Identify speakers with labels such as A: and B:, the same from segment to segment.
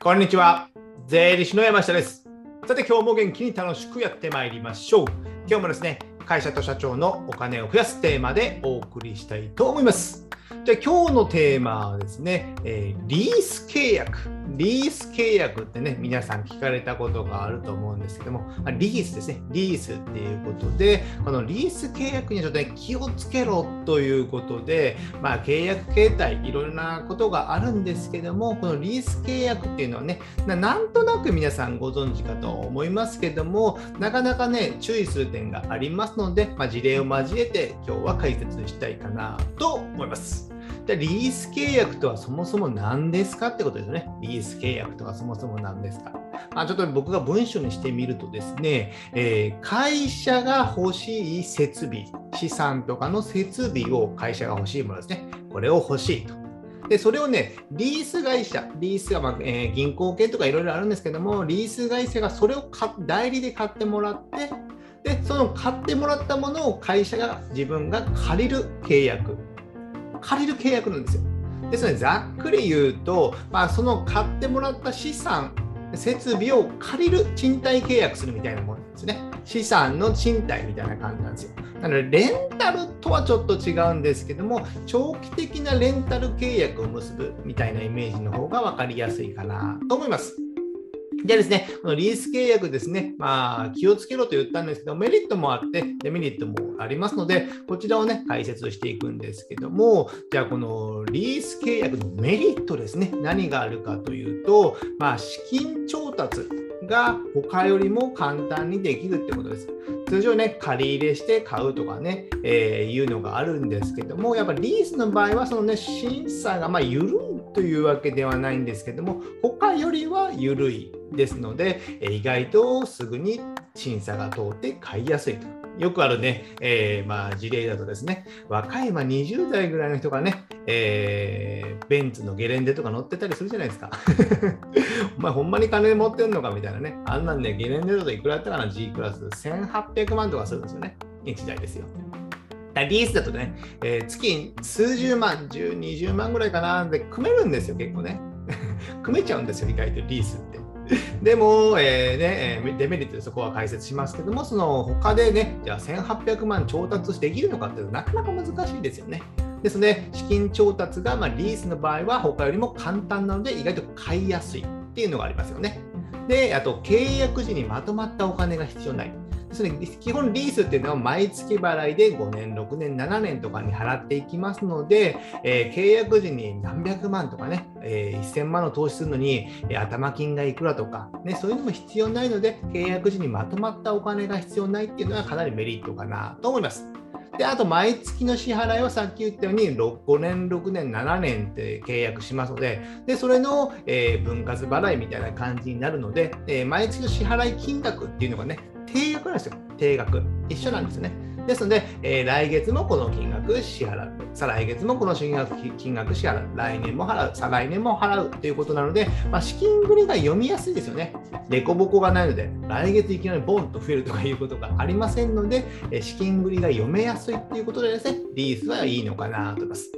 A: こんにちは。税理士の山下です。さて、今日も元気に楽しくやってまいりましょう。今日もですね、会社と社長のお金を増やすテーマでお送りしたいと思います。じゃあ今日のテーマはですね、えーリース契約。リース契約ってね、皆さん聞かれたことがあると思うんですけども、リースですね、リースっていうことで、このリース契約にちょっとね、気をつけろということで、まあ、契約形態、いろいろなことがあるんですけども、このリース契約っていうのはね、ななんとなく皆さんご存知かと思いますけども、なかなかね、注意する点がありますので、まあ、事例を交えて今日は解説したいかなと思います。でリース契約とはそもそも何ですかってことですよね。リース契約とはそもそも何ですか。まあ、ちょっと僕が文章にしてみるとですね、えー会社が欲しい設備、資産とかの設備を会社が欲しいものですね。これを欲しいと。で、それをね、リース会社、リースが、まあえー銀行系とかいろいろあるんですけども、リース会社がそれを代理で買ってもらって、で、その買ってもらったものを会社が自分が借りる契約。借りる契約なんですよ。ですので、ざっくり言うと、まあ、その買ってもらった資産、設備を借りる賃貸契約するみたいなものなんですね。資産の賃貸みたいな感じなんですよ。なので、レンタルとはちょっと違うんですけども、長期的なレンタル契約を結ぶみたいなイメージの方が分かりやすいかなと思います。じゃですね、このリース契約ですね、まあ、気をつけろと言ったんですけど、メリットもあって、デメリットもありますので、こちらをね、解説していくんですけども、じゃあ、このリース契約のメリットですね、何があるかというと、まあ、資金調達が他よりも簡単にできるってことです。通常ね、借り入れして買うとかね、えーいうのがあるんですけども、やっぱリースの場合は、そのね、審査がまあ緩いというわけではないんですけども、他よりは緩いですので、意外とすぐに審査が通って買いやすいと。よくあるね、えーまあ、事例だとですね、若い、まあ、20代ぐらいの人がね、えーベンツのゲレンデとか乗ってたりするじゃないですか。お前ほんまに金持ってんのかみたいなね。あんなんね、ゲレンデだといくらだったかな ?G クラス1800万とかするんですよね。1台ですよ。リースだとね、えー月数十万、10、20万ぐらいかなで組めるんですよ、結構ね。組めちゃうんですよ、意外とリースって。でも、えーね、えデメリットでそこは解説しますけども、その他でね、じゃあ1800万調達できるのかっていうのはなかなか難しいですよね。ですので、資金調達が、まあ、リースの場合は他よりも簡単なので、意外と買いやすいっていうのがありますよね。で、あと、契約時にまとまったお金が必要ない。ですので基本リースっていうのは毎月払いで5年、6年、7年とかに払っていきますので、えー契約時に何百万とかね、えー1000万の投資するのに、えー頭金がいくらとか、ね、そういうのも必要ないので、契約時にまとまったお金が必要ないっていうのはかなりメリットかなと思います。で、あと毎月の支払いはさっき言ったように5年、6年、7年って契約しますので、でそれの、えー分割払いみたいな感じになるので、えー毎月の支払い金額っていうのがね、定額なんですよ。定額。一緒なんですね。ですので、えー来月もこの金額支払う。再来月もこの金額金額支払う。来年も払う。再来年も払うということなので、まあ、資金繰りが読みやすいですよね。凸凹がないので、来月いきなりボンと増えるとかいうことがありませんので、え資金繰りが読めやすいということでですね、リースはいいのかなと思います。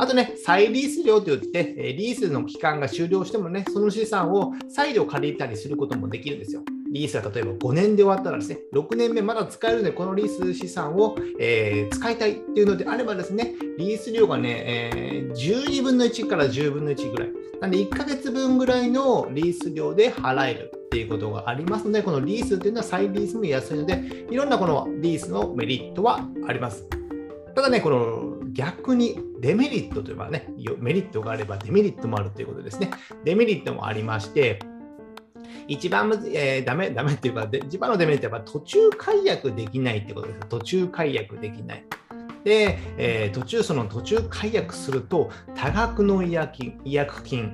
A: あとね、再リース料といって、リースの期間が終了してもね、その資産を再度借りたりすることもできるんですよ。リースは例えば5年で終わったらですね、6年目まだ使えるので、このリース資産を、えー使いたいっていうのであればですね、リース料がね、えー12分の1から10分の1ぐらい。なんで1ヶ月分ぐらいのリース料で払えるっていうことがありますので、このリースっていうのは再リースも安いので、いろんなこのリースのメリットはあります。ただね、この逆にデメリットというのはね、メリットがあればデメリットもあるということですね。デメリットもありまして、一番むず、えーダメ、ダメっていうか、で一番のデメリットはやっぱ途中解約できないってことです。途中解約できない。で、えー途中、その途中解約すると、多額の違約金、違約金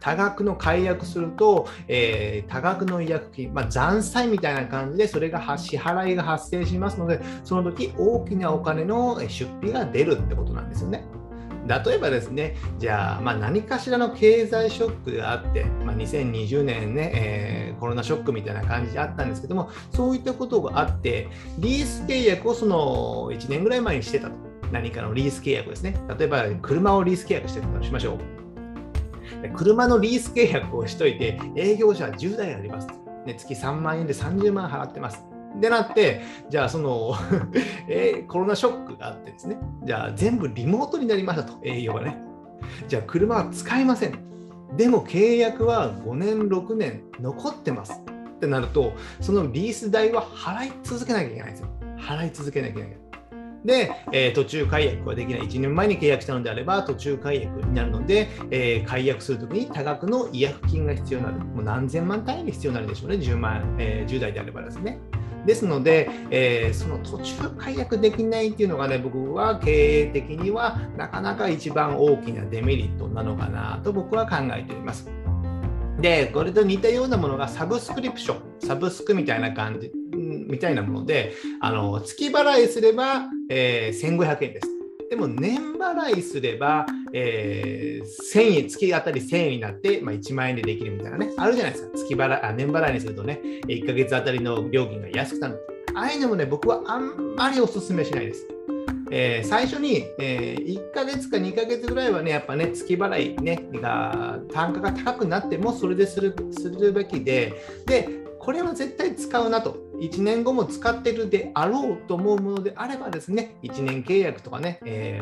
A: 多額の解約すると、えー多額の違約金、まあ、残債みたいな感じで、それが支払いが発生しますので、その時大きなお金のえ出費が出るってことなんですよね。例えばですね、じゃあ、まあ、何かしらの経済ショックがあって、まあ、2020年ね、えーコロナショックみたいな感じであったんですけども、そういったことがあって、リース契約をその1年ぐらい前にしてたと。何かのリース契約ですね。例えば、車をリース契約してたとしましょう。車のリース契約をしといて、営業者は10台あります。ね、月3万円で30万払ってます。でなって、じゃあその えー、コロナショックがあってですね、じゃあ全部リモートになりましたと、営業がね。じゃあ車は使いません。でも契約は5年、6年残ってます。ってなると、そのリース代は払い続けなきゃいけないんですよ。払い続けなきゃいけない。で、えー、途中解約はできない。1年前に契約したのであれば、途中解約になるので、えー、解約するときに多額の違約金が必要になる。もう何千万単位に必要になるでしょうね、10万、えー、10代であればですね。ですので、えー、その途中解約できないっていうのがね、僕は経営的にはなかなか一番大きなデメリットなのかなと僕は考えております。で、これと似たようなものがサブスクリプション、サブスクみたいな感じ、みたいなもので、あの月払いすれば、えー、1500円です。でも年払いすれば、えー、1000円、月当たり1000円になって、まあ、1万円でできるみたいなね、あるじゃないですか。月払あ年払いにするとね、1ヶ月あたりの料金が安くなる。ああいうのもね、僕はあんまりお勧めしないです。えー、最初に、えー、1ヶ月か2ヶ月ぐらいはね、やっぱね、月払い、ね、が単価が高くなっても、それでするするべきで、で、これは絶対使うなと。1年後も使ってるであろうと思うものであればですね、1年契約とかね、え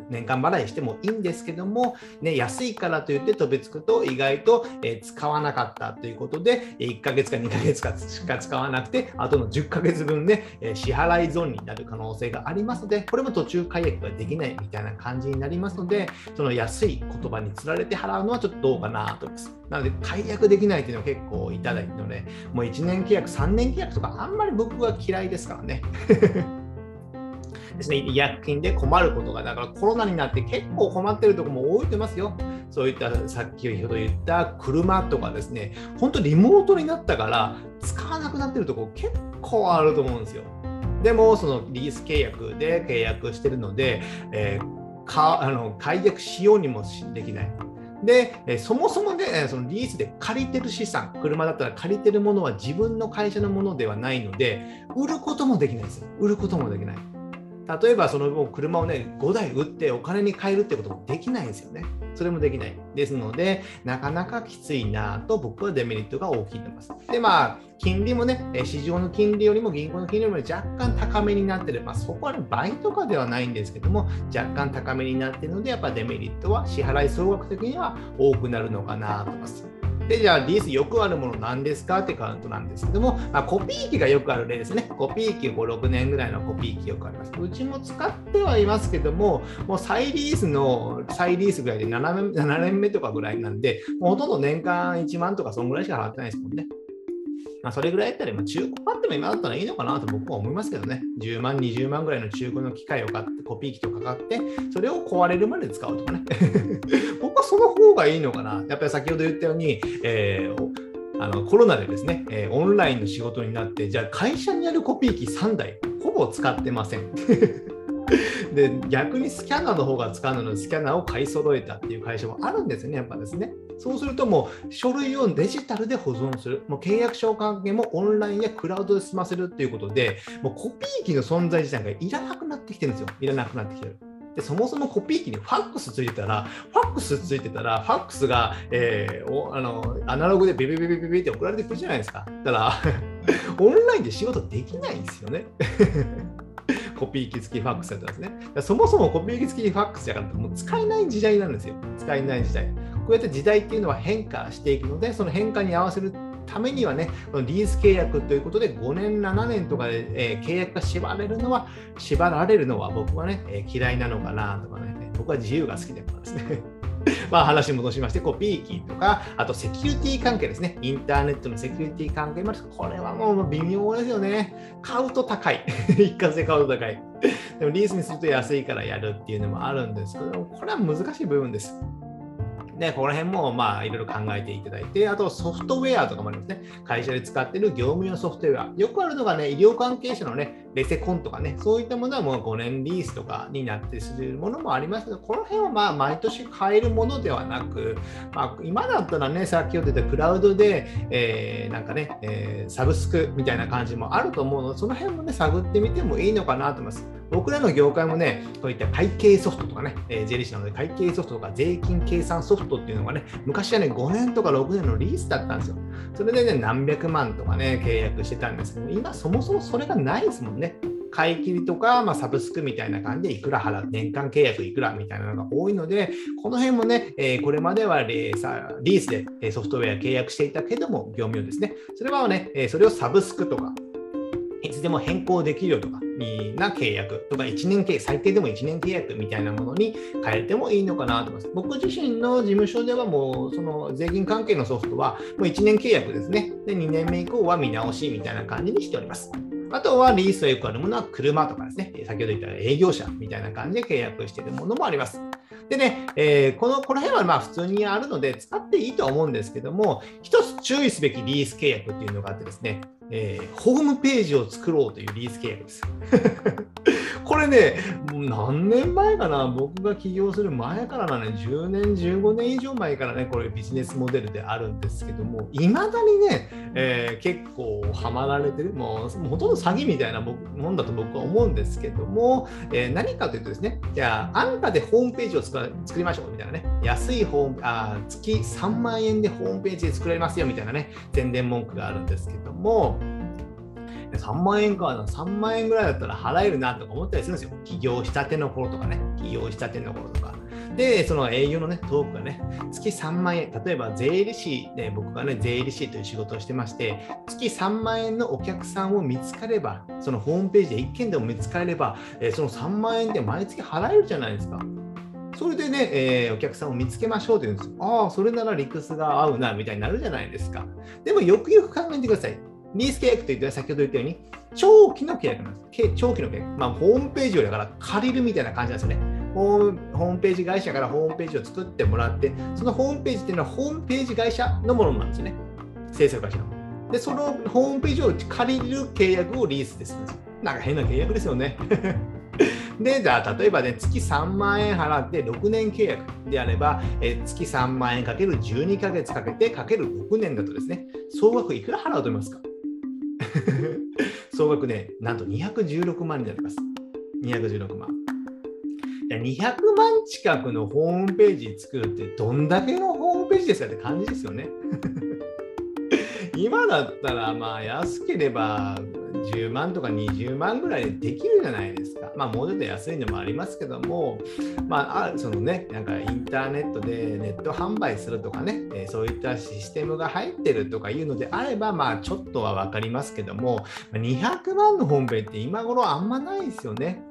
A: ー、年間払いしてもいいんですけども、ね、安いからといって飛びつくと意外と、え、使わなかったということで、1ヶ月か2ヶ月かしか使わなくて、あとの10ヶ月分で、え支払い損になる可能性がありますので、これも途中解約ができないみたいな感じになりますので、その安い言葉につられて払うのはちょっとどうかなと思います。なので、解約できないというのは結構いただいてので、もう1年契約、3年契約とかあんまり僕は嫌いですからね。ですね、医薬品で困ることが、だからコロナになって結構困ってるところも多いと思いますよ。そういったさっきほど言った車とかですね、本当リモートになったから使わなくなってるところ結構あると思うんですよ。でも、そのリース契約で契約してるので、えー、かあの解約しようにもできない。で、えそもそもね、そのリースで借りてる資産、車だったら借りてるものは自分の会社のものではないので、売ることもできないですよ。売ることもできない。例えばその車をね5台売ってお金に換えるってこともできないんですよね。それもできない。ですので、なかなかきついなと僕はデメリットが大きいと思います。で、まあ、金利もね、市場の金利よりも銀行の金利よりも若干高めになってる。まあ、そこは、倍とかではないんですけども、若干高めになってるので、やっぱデメリットは支払い総額的には多くなるのかなと思います。で、じゃあ、リースよくあるものなんですかってカウントなんですけども、まあ、コピー機がよくある例ですね。コピー機5、6年ぐらいのコピー機よくあります。うちも使ってはいますけども、もう再リースの、再リースぐらいで7年 ,7 年目とかぐらいなんで、もうほとんど年間1万とかそんぐらいしか払ってないですもんね。まあ、それぐらいやったら、ま、中古買っても今だったらいいのかなと僕は思いますけどね。10万、20万ぐらいの中古の機械を買って、コピー機とか買って、それを壊れるまで使うとかね。僕はその方がいいのかな。やっぱり先ほど言ったように、えーあのコロナでですね、えー、オンラインの仕事になって、じゃあ会社にあるコピー機3台、ほぼ使ってません。で逆にスキャナーの方が使うのにスキャナーを買い揃えたっていう会社もあるんですよね、やっぱですね。そうするともう書類をデジタルで保存する、もう契約書関係もオンラインやクラウドで済ませるっていうことで、もうコピー機の存在自体がいらなくなってきてるんですよ。いらなくなってきてる。でそもそもコピー機にファックスついてたら、ファックスついてたら、ファックスが、えー、あのアナログでビビビビビビって送られてくるじゃないですか。だから、オンラインで仕事できないんですよね。コピー機付きファックスだったんですね。そもそもコピー機付きファックスじゃなくて、も使えない時代なんですよ。使えない時代。こうやって時代っていうのは変化していくので、その変化に合わせるためにはね、このリース契約ということで5年、7年とかで、えー、契約が縛られるのは、縛られるのは僕はね、えー、嫌いなのかなとかね、僕は自由が好きだからですね。まあ話戻しまして、コピー機とか、あとセキュリティ関係ですね。インターネットのセキュリティ関係もあるこれはもう微妙ですよね。買うと高い。一貫性買うと高い。でもリースにすると安いからやるっていうのもあるんですけど、これは難しい部分です。で、この辺もまあいろいろ考えていただいて、あとソフトウェアとかもありますね。会社で使っている業務用ソフトウェア。よくあるのがね、医療関係者のね、レセコンとかね、そういったものはもう5年リースとかになってするものもありますけど、この辺はまあ毎年買えるものではなく、まあ、今だったらね、さっき言ってたクラウドで、えー、なんかね、えー、サブスクみたいな感じもあると思うので、その辺もね、探ってみてもいいのかなと思います。僕らの業界もね、こういった会計ソフトとかね、えー、税理士なので会計ソフトとか税金計算ソフトっていうのがね、昔はね、5年とか6年のリースだったんですよ。それでね、何百万とかね、契約してたんですけど、今そもそもそれがないですもんね。買い切りとか、まあ、サブスクみたいな感じでいくら払う、年間契約いくらみたいなのが多いので、この辺もね、えー、これまではリースでソフトウェア契約していたけども、業務用ですね。それはね、それをサブスクとか、いつでも変更できるよとか、な契約とか、1年契約、最低でも1年契約みたいなものに変えてもいいのかなと思います。僕自身の事務所ではもう、その税金関係のソフトはもう1年契約ですね。で、2年目以降は見直しみたいな感じにしております。あとはリースとよくあるものは車とかですね、先ほど言った営業者みたいな感じで契約しているものもあります。でね、えー、このこの辺はまあ普通にあるので使っていいとは思うんですけども、一つ注意すべきリース契約っていうのがあってですね、えー、ホームページを作ろうというリース契約です。これね、もう何年前かな、僕が起業する前からなね、10年、15年以上前からね、これビジネスモデルであるんですけども、いまだにね、えー、結構ハマられてる、もうほとんど詐欺みたいなもんだと僕は思うんですけども、えー、何かというとですね、じゃあ、安価でホームページを作りましょうみたいなね、安いホームあ、月3万円でホームページで作れますよみたいなね、宣伝文句があるんですけども、3万円か、3万円ぐらいだったら払えるなとか思ったりするんですよ。起業したての頃とかね、起業したての頃とか。で、その営業のね、トークがね、月3万円、例えば税理士で、僕がね、税理士という仕事をしてまして、月3万円のお客さんを見つかれば、そのホームページで1件でも見つかれば、その3万円で毎月払えるじゃないですか。それでね、えー、お客さんを見つけましょうって言うんですよ。ああ、それなら理屈が合うな、みたいになるじゃないですか。でもよくよく考えてください。リース契約といって先ほど言ったように、長期の契約なんです。長期の契約。まあ、ホームページをだから借りるみたいな感じなんですよね。ホームページ会社からホームページを作ってもらって、そのホームページっていうのはホームページ会社のものなんですよね。制作会社の。で、そのホームページを借りる契約をリースです。なんか変な契約ですよね。で、じゃあ、例えばね、月3万円払って6年契約であれば、え月3万円かける12ヶ月かけてかける6年だとですね、総額いくら払うと思いますか？総額ね、なんと216万になります。216万。200万近くのホームページ作るってどんだけのホームページですかって感じですよね。今だったらまあ安ければ10万とか20万ぐらいでできるじゃないですか。まあ、もうちょっと安いのもありますけども、まあ、そのね、なんかインターネットでネット販売するとかね、えそういったシステムが入ってるとかいうのであれば、まあ、ちょっとは分かりますけども、200万の本編って今頃あんまないですよね。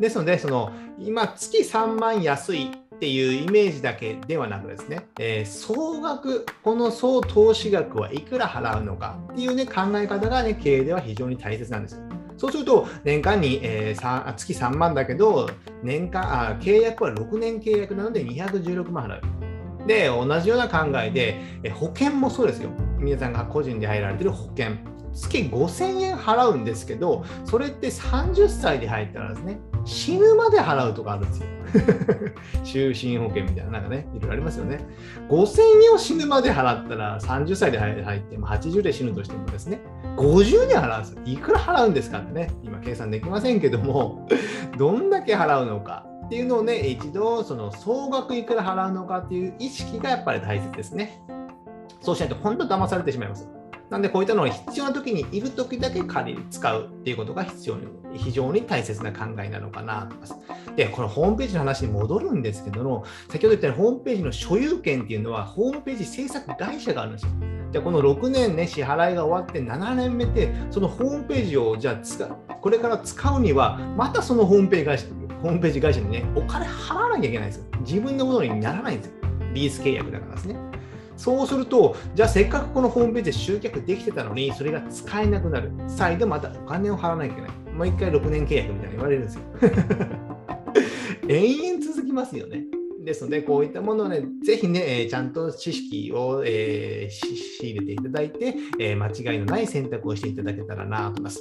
A: ですので、その今、月3万安いっていうイメージだけではなくですね、えー、総額、この総投資額はいくら払うのかっていうね、考え方がね、経営では非常に大切なんですよ。そうすると、年間に、えー、月3万だけど、年間あ、契約は6年契約なので216万払う。で、同じような考えで、え保険もそうですよ。皆さんが個人で入られてる保険。月5000円払うんですけど、それって30歳で入ったらですね、死ぬまで払うとかあるんですよ。就寝保険みたいな、なんかね、いろいろありますよね。5000円を死ぬまで払ったら、30歳で入っても80で死ぬとしてもですね、50で払うんですよ。いくら払うんですかってね、今計算できませんけども、どんだけ払うのかっていうのをね、一度、その総額いくら払うのかっていう意識がやっぱり大切ですね。そうしないと本当騙されてしまいます。なんでこういったのは必要な時にいる時だけ借りる、使うっていうことが必要に、非常に大切な考えなのかなと思います。で、このホームページの話に戻るんですけども、先ほど言ったようにホームページの所有権っていうのは、ホームページ制作会社があるんですよ。で、この6年ね、支払いが終わって7年目で、そのホームページをじゃあ使う、これから使うには、またそのホームページ会社、ホームページ会社にね、お金払わなきゃいけないんですよ。自分のものにならないんですよ。リース契約だからですね。そうすると、じゃあせっかくこのホームページで集客できてたのに、それが使えなくなる。再度またお金を払わなきゃいけない。もう一回6年契約みたいに言われるんですよ。延々続きますよね。ですので、こういったものをね、ぜひね、えちゃんと知識を、えー、仕入れていただいて、え、間違いのない選択をしていただけたらなと思います。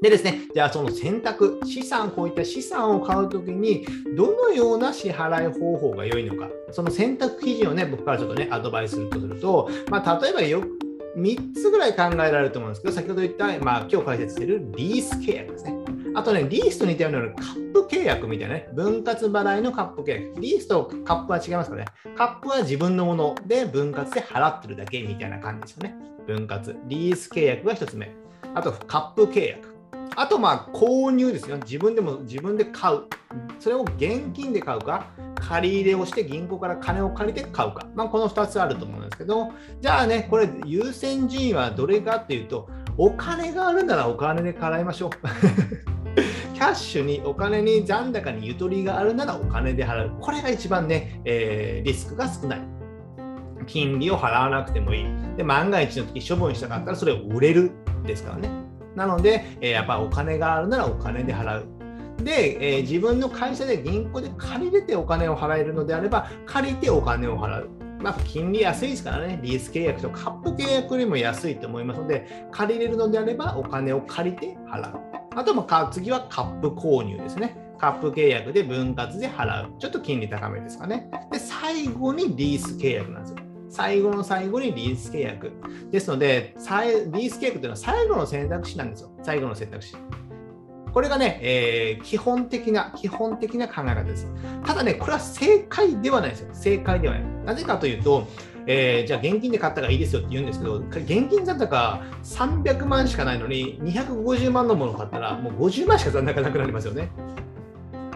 A: でですね、じゃあその選択、資産、こういった資産を買うときに、どのような支払い方法が良いのか、その選択基準をね、僕からちょっとね、アドバイスするとすると、まあ、例えばよく、3つぐらい考えられると思うんですけど、先ほど言った、まあ、今日解説しているリース契約ですね。あとね、リースと似たようなカップ契約みたいなね、分割払いのカップ契約。リースとカップは違いますかね。カップは自分のもので分割で払ってるだけみたいな感じですよね。分割。リース契約が1つ目。あと、カップ契約。あと、まあ、購入ですよ。自分でも自分で買う。それを現金で買うか、借り入れをして銀行から金を借りて買うか。まあ、この2つあると思うんですけど、じゃあね、これ優先順位はどれかっていうと、お金があるならお金で払いましょう。キャッシュにお金に残高にゆとりがあるならお金で払う。これが一番ね、えー、リスクが少ない。金利を払わなくてもいい。で、万が一の時処分したかったらそれを売れるですからね。なので、え、やっぱお金があるならお金で払う。で、えー、自分の会社で銀行で借りれてお金を払えるのであれば、借りてお金を払う。まあ、金利安いですからね、リース契約とカップ契約よりも安いと思いますので、借りれるのであればお金を借りて払う。あとは次はカップ購入ですね。カップ契約で分割で払う。ちょっと金利高めですかね。で、最後にリース契約なんですよ。最後の最後にリース契約。ですので、リース契約というのは最後の選択肢なんですよ。最後の選択肢。これがね、えー、基本的な、基本的な考え方です。ただね、これは正解ではないですよ。正解ではない。なぜかというと、えー、じゃあ現金で買ったらいいですよって言うんですけど、現金残高300万しかないのに、250万のものを買ったら、もう50万しか残高なくなりますよね。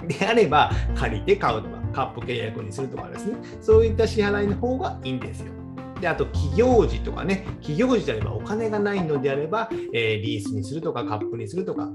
A: であれば、借りて買うとか、カップ契約にするとかですね、そういった支払いの方がいいんですよ。であと、企業時とかね、企業時であればお金がないのであれば、えー、リースにするとか、カップにするとか、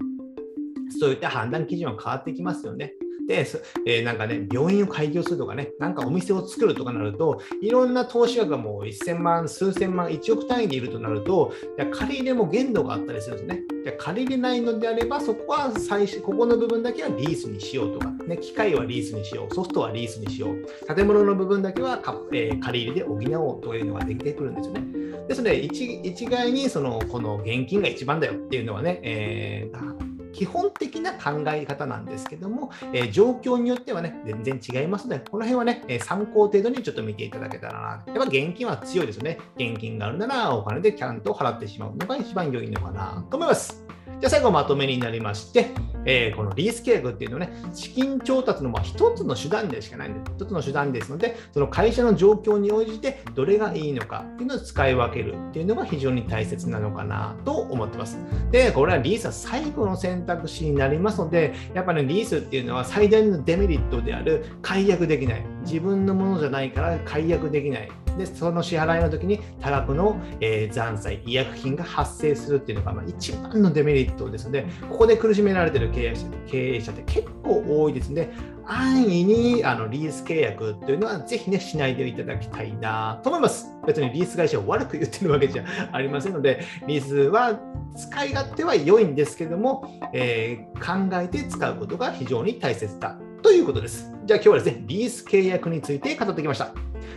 A: そういった判断基準は変わってきますよね。で、えー、なんかね、病院を開業するとかね、なんかお店を作るとかなると、いろんな投資額がもう1000万、数千万、1億単位でいるとなると、借り入れも限度があったりするんですね。借り入れないのであれば、そこは最初、ここの部分だけはリースにしようとか、ね、機械はリースにしよう、ソフトはリースにしよう、建物の部分だけはか、えー、借り入れで補おうというのができてくるんですよね。ですので、一一概にそのこの現金が一番だよっていうのはね、えー基本的な考え方なんですけども、えー、状況によってはね、全然違いますので、この辺はね、え参考程度にちょっと見ていただけたらな。やっぱ現金は強いですよね。現金があるならお金でちゃんと払ってしまうのが一番良いのかなと思います。じゃあ最後まとめになりまして、えー、このリース契約っていうのはね、資金調達のまあ一つの手段でしかないんです、一つの手段ですので、その会社の状況に応じてどれがいいのかっていうのを使い分けるっていうのが非常に大切なのかなと思ってます。で、これはリースは最後の選択肢になりますので、やっぱり、ね、リースっていうのは最大のデメリットである解約できない。自分のものじゃないから解約できない。でその支払いの時に多額の、えー、残債、違約金が発生するっていうのが、まあ、一番のデメリットですので、ここで苦しめられている経営者経営者って結構多いですので、安易にあのリース契約というのはぜひね、しないでいただきたいなと思います。別にリース会社を悪く言ってるわけじゃありませんので、リースは使い勝手は良いんですけども、えー、考えて使うことが非常に大切だいうことです。じゃあ今日はですね、リース契約について語ってきました。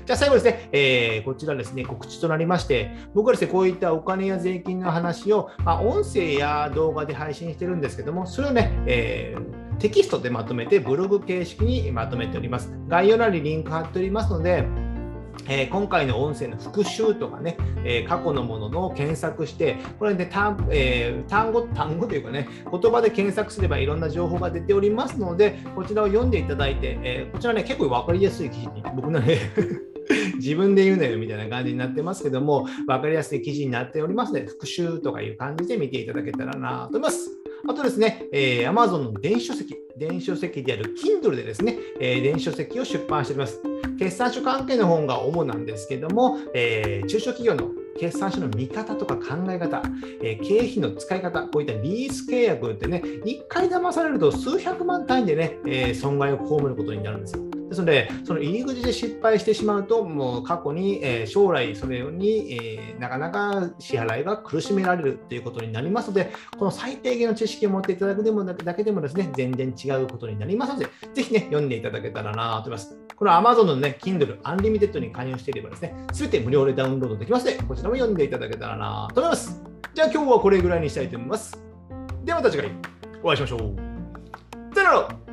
A: じゃあ最後ですね、えー、こちらですね、告知となりまして、僕はですね、こういったお金や税金の話を、まあ、音声や動画で配信してるんですけども、それをね、えー、テキストでまとめてブログ形式にまとめております。概要欄にリンク貼っておりますので、え、今回の音声の復習とかね、え、過去のものの検索して、これで単,、えー、単語、単語というかね、言葉で検索すればいろんな情報が出ておりますので、こちらを読んでいただいて、えこちらね、結構分かりやすい記事に、僕のね 自分で言うなよみたいな感じになってますけども、分かりやすい記事になっておりますので、復習とかいう感じで見ていただけたらなと思います。あとですね、えー、Amazon の電子書籍、電子書籍である Kindle でですね、えー、電子書籍を出版しております。決算書関係の本が主なんですけども、えー、中小企業の決算書の見方とか考え方、えー、経費の使い方、こういったリース契約ってね、1回騙されると数百万単位でね、えー、損害を被ることになるんですよ。ですので、その入り口で失敗してしまうと、もう過去に、えー、将来それに、えー、なかなか支払いが苦しめられるということになりますので、この最低限の知識を持っていただくでもだけでもですね、全然違うことになりますので、ぜひね、読んでいただけたらなと思います。この Amazon のね、Kindle Unlimited に加入していればですね、すべて無料でダウンロードできますので、こちらも読んでいただけたらなと思います。じゃあ今日はこれぐらいにしたいと思います。ではまた次回お会いしましょう。さよなら